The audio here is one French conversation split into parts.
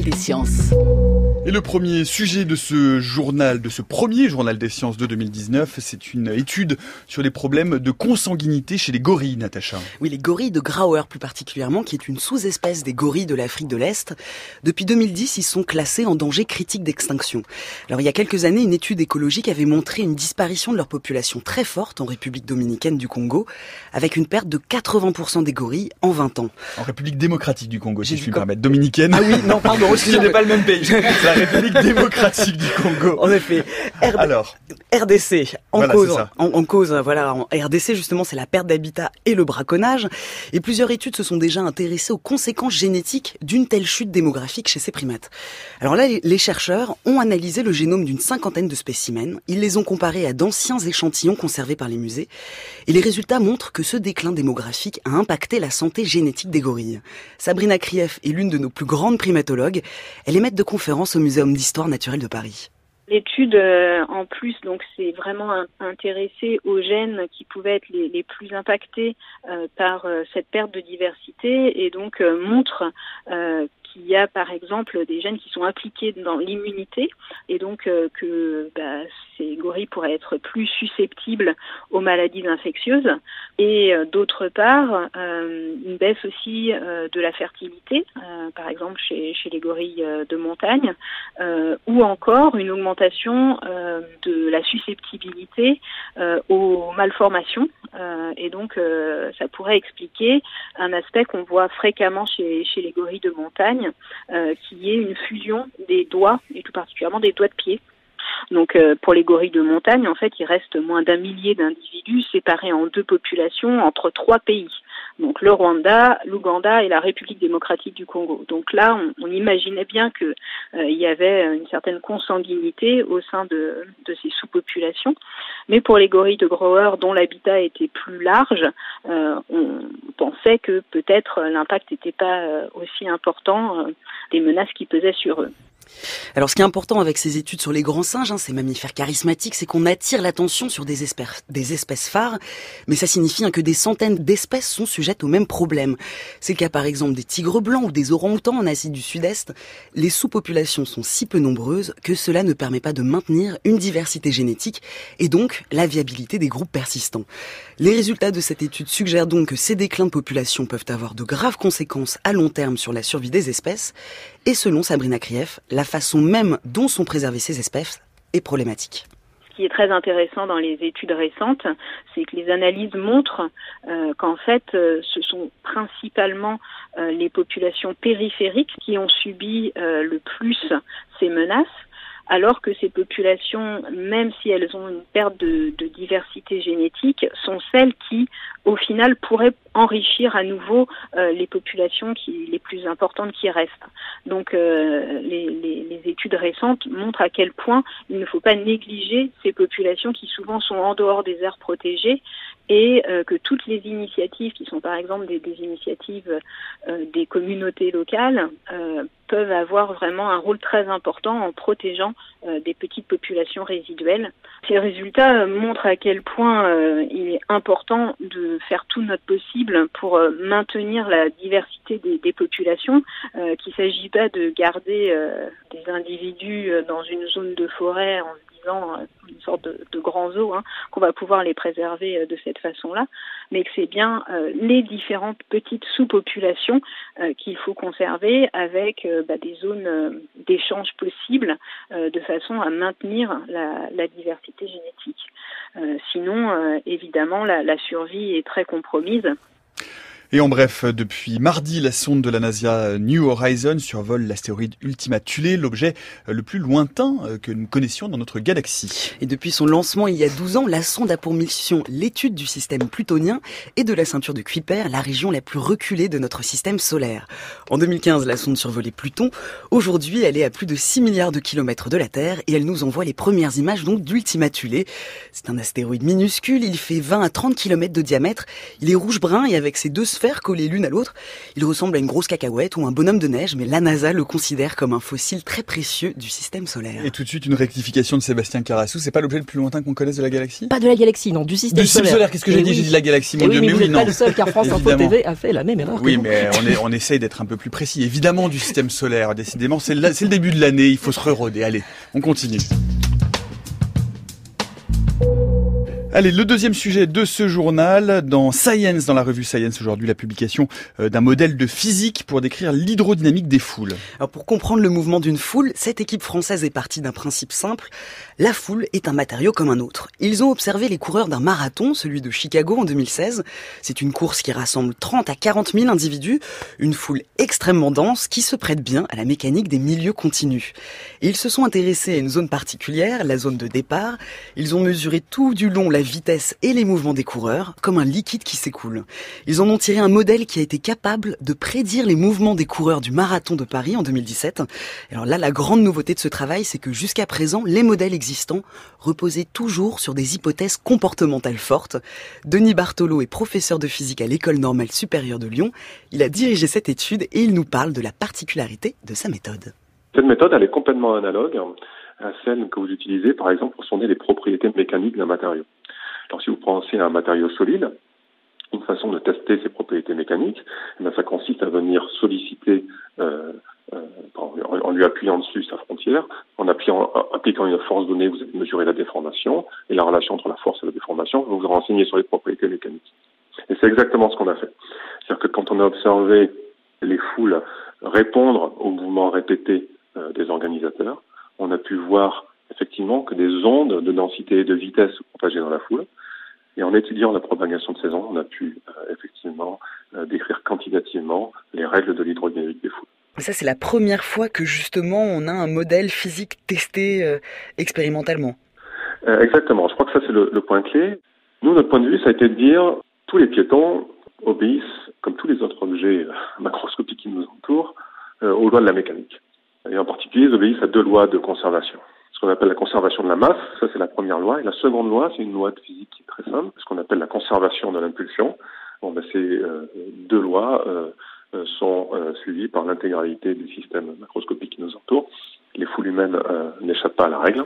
des sciences. Et le premier sujet de ce journal, de ce premier journal des sciences de 2019, c'est une étude sur les problèmes de consanguinité chez les gorilles, Natacha. Oui, les gorilles de Grauer plus particulièrement, qui est une sous-espèce des gorilles de l'Afrique de l'Est. Depuis 2010, ils sont classés en danger critique d'extinction. Alors il y a quelques années, une étude écologique avait montré une disparition de leur population très forte en République dominicaine du Congo, avec une perte de 80% des gorilles en 20 ans. En République démocratique du Congo, si je puis me permettre. Dominicaine. Ah oui, non, pardon, ce n'est pas le même pays. République démocratique du Congo. En effet. Alors. RDC. En cause, en, cause, voilà, en RDC justement, c'est la perte d'habitat et le braconnage. Et plusieurs études se sont déjà intéressées aux conséquences génétiques d'une telle chute démographique chez ces primates. Alors là, les chercheurs ont analysé le génome d'une cinquantaine de spécimens. Ils les ont comparés à d'anciens échantillons conservés par les musées. Et les résultats montrent que ce déclin démographique a impacté la santé génétique des gorilles. Sabrina Krief est l'une de nos plus grandes primatologues. Elle est maître de conférence au D'histoire naturelle de Paris. L'étude, euh, en plus, donc c'est vraiment intéressé aux gènes qui pouvaient être les, plus impactés euh, par euh, cette perte de diversité et donc montre qu'il y a par exemple des gènes qui sont impliqués dans l'immunité et donc que bah, ces gorilles pourraient être plus susceptibles aux maladies infectieuses. Et euh, d'autre part euh, une baisse aussi euh, de la fertilité, par exemple chez, les gorilles de montagne, ou encore une augmentation de la susceptibilité aux malformations. Et donc ça pourrait expliquer un aspect qu'on voit fréquemment chez les gorilles de montagne, qui est une fusion des doigts et tout particulièrement des doigts de pied. Donc euh, pour les gorilles de montagne, en fait, il reste moins d'un millier d'individus séparés en deux populations entre trois pays. Donc le Rwanda, l'Ouganda et la République démocratique du Congo. Donc là, on, imaginait bien qu'il euh, y avait une certaine consanguinité au sein de, ces sous-populations. Mais pour les gorilles de Grower, dont l'habitat était plus large, euh, on pensait que peut-être l'impact n'était pas aussi important des menaces qui pesaient sur eux. Alors ce qui est important avec ces études sur les grands singes, hein, ces mammifères charismatiques, c'est qu'on attire l'attention sur des espèces, phares, mais ça signifie hein, que des centaines d'espèces sont sujettes au même problème. C'est le cas par exemple des tigres blancs ou des orang-outans en Asie du Sud-Est. Les sous-populations sont si peu nombreuses que cela ne permet pas de maintenir une diversité génétique et donc la viabilité des groupes persistants. Les résultats de cette étude suggèrent donc que ces déclins de population peuvent avoir de graves conséquences à long terme sur la survie des espèces et selon Sabrina Krief, la façon même dont sont préservées ces espèces est problématique. Ce qui est très intéressant dans les études récentes, c'est que les analyses montrent euh, qu'en fait, euh, ce sont principalement euh, les populations périphériques qui ont subi le plus ces menaces alors que ces populations, même si elles ont une perte de, diversité génétique, sont celles qui, au final, pourraient enrichir à nouveau euh, les populations les plus importantes qui restent. Donc, euh, les, études récentes montrent à quel point il ne faut pas négliger ces populations qui souvent sont en dehors des aires protégées et euh, que toutes les initiatives qui sont par exemple des, initiatives des communautés locales peuvent avoir vraiment un rôle très important en protégeant des petites populations résiduelles. Ces résultats montrent à quel point il est important de faire tout notre possible pour maintenir la diversité des, populations, qu'il ne s'agit pas de garder des individus dans une zone de forêt en euh, une sorte de, de eaux, hein, qu'on va pouvoir les préserver euh, de cette façon-là, mais que c'est bien euh, les différentes petites sous-populations qu'il faut conserver avec bah, des zones d'échange possibles de façon à maintenir la, diversité génétique. sinon, évidemment, la survie est très compromise. Et en bref, depuis mardi, la sonde de la NASA New Horizon survole l'astéroïde Ultima Thule, l'objet le plus lointain euh, que nous connaissions dans notre galaxie. Et depuis son lancement il y a 12 ans, la sonde a pour mission l'étude du système plutonien et de la ceinture de Kuiper, la région la plus reculée de notre système solaire. En 2015, la sonde survolait Pluton. Aujourd'hui, elle est à plus de 6 milliards de kilomètres de la Terre et elle nous envoie les premières images donc d'Ultima Thule. C'est un astéroïde minuscule, il fait 20 à 30 kilomètres de diamètre, il est rouge-brun et avec ses deux sphères collées l'une à l'autre. Il ressemble à une grosse cacahuète ou un bonhomme de neige, mais la NASA le considère comme un fossile très précieux du système solaire. Et tout de suite, une rectification de Sébastien Carassou. C'est pas l'objet le plus lointain qu'on connaisse de la galaxie? Pas de la galaxie, non, du système Du système solaire. solaire, qu'est-ce que j'ai Eh dit? oui. J'ai dit la galaxie, mon Eh Dieu, oui, mais mais oui, non. pas le seul, car France Info. TV a fait la même erreur. que Oui, vous. mais on, est, on essaye d'être un peu plus précis. Évidemment, du système solaire. Décidément, c'est le, c'est le début de l'année. Il faut se reroder. Allez, on continue. Allez, le deuxième sujet de ce journal, dans Science, dans la revue Science aujourd'hui, la publication euh, d'un modèle de physique pour décrire l'hydrodynamique des foules. Alors pour comprendre le mouvement d'une foule, cette équipe française est partie d'un principe simple. La foule est un matériau comme un autre. Ils ont observé les coureurs d'un marathon, celui de Chicago en 2016. C'est une course qui rassemble 30 à 40 000 individus, une foule extrêmement dense qui se prête bien à la mécanique des milieux continus. Ils se sont intéressés à une zone particulière, la zone de départ. Ils ont mesuré tout du long la vitesse et les mouvements des coureurs, comme un liquide qui s'écoule. Ils en ont tiré un modèle qui a été capable de prédire les mouvements des coureurs du marathon de Paris en 2017. Alors là, la grande nouveauté de ce travail, c'est que jusqu'à présent, les modèles existants reposaient toujours sur des hypothèses comportementales fortes. Denis Bartolo est professeur de physique à l'École normale supérieure de Lyon. Il a dirigé cette étude et il nous parle de la particularité de sa méthode. Cette méthode, elle est complètement analogue à celle que vous utilisez, par exemple, pour sonder les propriétés mécaniques d'un matériau. Alors, si vous pensez à un matériau solide, une façon de tester ses propriétés mécaniques, eh ça consiste à venir solliciter, euh, euh, en, lui appuyant dessus sa frontière, en appliquant une force donnée, vous allez mesurer la déformation, et la relation entre la force et la déformation, vous vous renseignez sur les propriétés mécaniques. Et c'est exactement ce qu'on a fait. C'est-à-dire que quand on a observé les foules répondre aux mouvements répétés euh, des organisateurs, on a pu voir effectivement que des ondes de densité et de vitesse se propageaient dans la foule. Et en étudiant la propagation de ces ondes, on a pu euh, effectivement euh, décrire quantitativement les règles de l'hydrodynamique des foules. Ça, c'est la première fois que justement on a un modèle physique testé euh, expérimentalement. Euh, exactement. Je crois que ça, c'est le, le, point clé. Nous, notre point de vue, ça a été de dire tous les piétons obéissent, comme tous les autres objets macroscopiques qui nous entourent, euh, aux lois de la mécanique. Ils obéissent à deux lois de conservation. Ce qu'on appelle la conservation de la masse, ça c'est la première loi. Et la seconde loi, c'est une loi de physique qui est très simple, ce qu'on appelle la conservation de l'impulsion. Bon, ben, ces euh, deux lois euh, sont euh, suivies par l'intégralité du système macroscopique qui nous entoure. Les foules humaines n'échappent pas à la règle.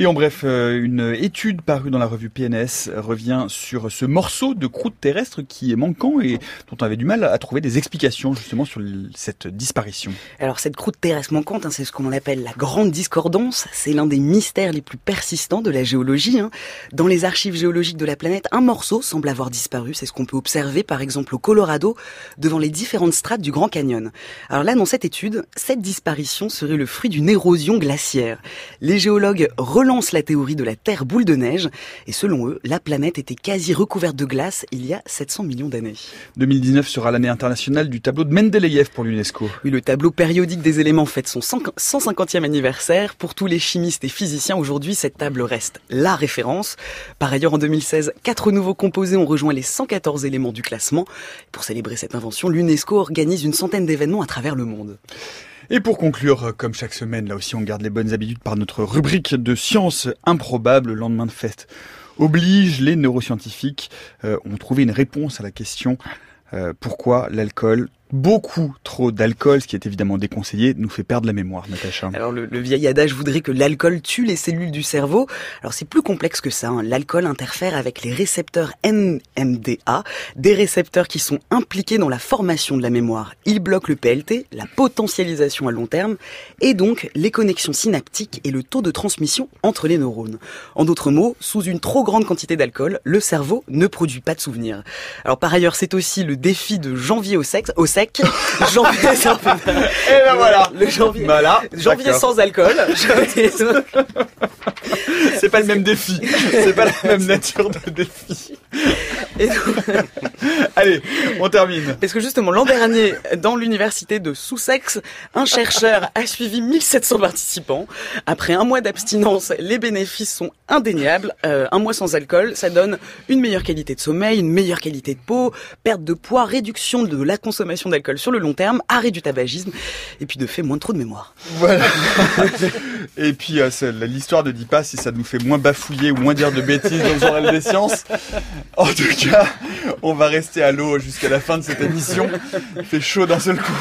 Et en bref, euh, une étude parue dans la revue PNS revient sur ce morceau de croûte terrestre qui est manquant et dont on avait du mal à trouver des explications justement sur cette disparition. Alors cette croûte terrestre manquante, hein, c'est ce qu'on appelle la grande discordance. C'est l'un des mystères les plus persistants de la géologie. Hein. Dans les archives géologiques de la planète, un morceau semble avoir disparu. C'est ce qu'on peut observer par exemple au Colorado devant les différentes strates du Grand Canyon. Alors là, dans cette étude, cette disparition serait le fruit d'une érosion glaciaire. Les géologues relancent la théorie de la Terre boule de neige, et selon eux, la planète était quasi recouverte de glace il y a 700 millions d'années. 2019 sera l'année internationale du tableau de Mendeleïev pour l'UNESCO. Oui, le tableau périodique des éléments fête son 150e anniversaire. Pour tous les chimistes et physiciens, aujourd'hui, cette table reste la référence. Par ailleurs, en 2016, quatre nouveaux composés ont rejoint les 114 éléments du classement. Pour célébrer cette invention, l'UNESCO organise une centaine d'événements à travers le monde. Et pour conclure, comme chaque semaine, là aussi on garde les bonnes habitudes par notre rubrique de sciences improbables, lendemain de fête oblige, les neuroscientifiques euh, ont trouvé une réponse à la question euh, pourquoi l'alcool beaucoup trop d'alcool, ce qui est évidemment déconseillé, nous fait perdre la mémoire, Natacha. Alors le, le vieil adage voudrait que l'alcool tue les cellules du cerveau. Alors c'est plus complexe que ça. Hein. L'alcool interfère avec les récepteurs NMDA, des récepteurs qui sont impliqués dans la formation de la mémoire. Il bloque le PLT, la potentialisation à long terme, et donc les connexions synaptiques et le taux de transmission entre les neurones. En d'autres mots, sous une trop grande quantité d'alcool, le cerveau ne produit pas de souvenirs. Alors par ailleurs, c'est aussi le défi de janvier au sexe, au sec. janvier, Et ben voilà. Le janvier. Voilà. Janvier sans alcool. C'est pas le même défi. C'est pas la même nature de défi. Donc... Allez, on termine. Parce que justement, l'an dernier, dans l'université de Sussex, un chercheur a suivi 1700 participants. Après un mois d'abstinence, les bénéfices sont indéniables. Euh, un mois sans alcool, ça donne une meilleure qualité de sommeil, une meilleure qualité de peau, perte de poids, réduction de la consommation d'alcool sur le long terme, arrêt du tabagisme, et puis de fait moins trop de mémoire. Voilà. Et puis euh, l'histoire ne dit pas si ça nous fait moins bafouiller ou moins dire de bêtises dans le journal des sciences. En tout cas, on va rester à l'eau jusqu'à la fin de cette émission. Il fait chaud d'un seul coup.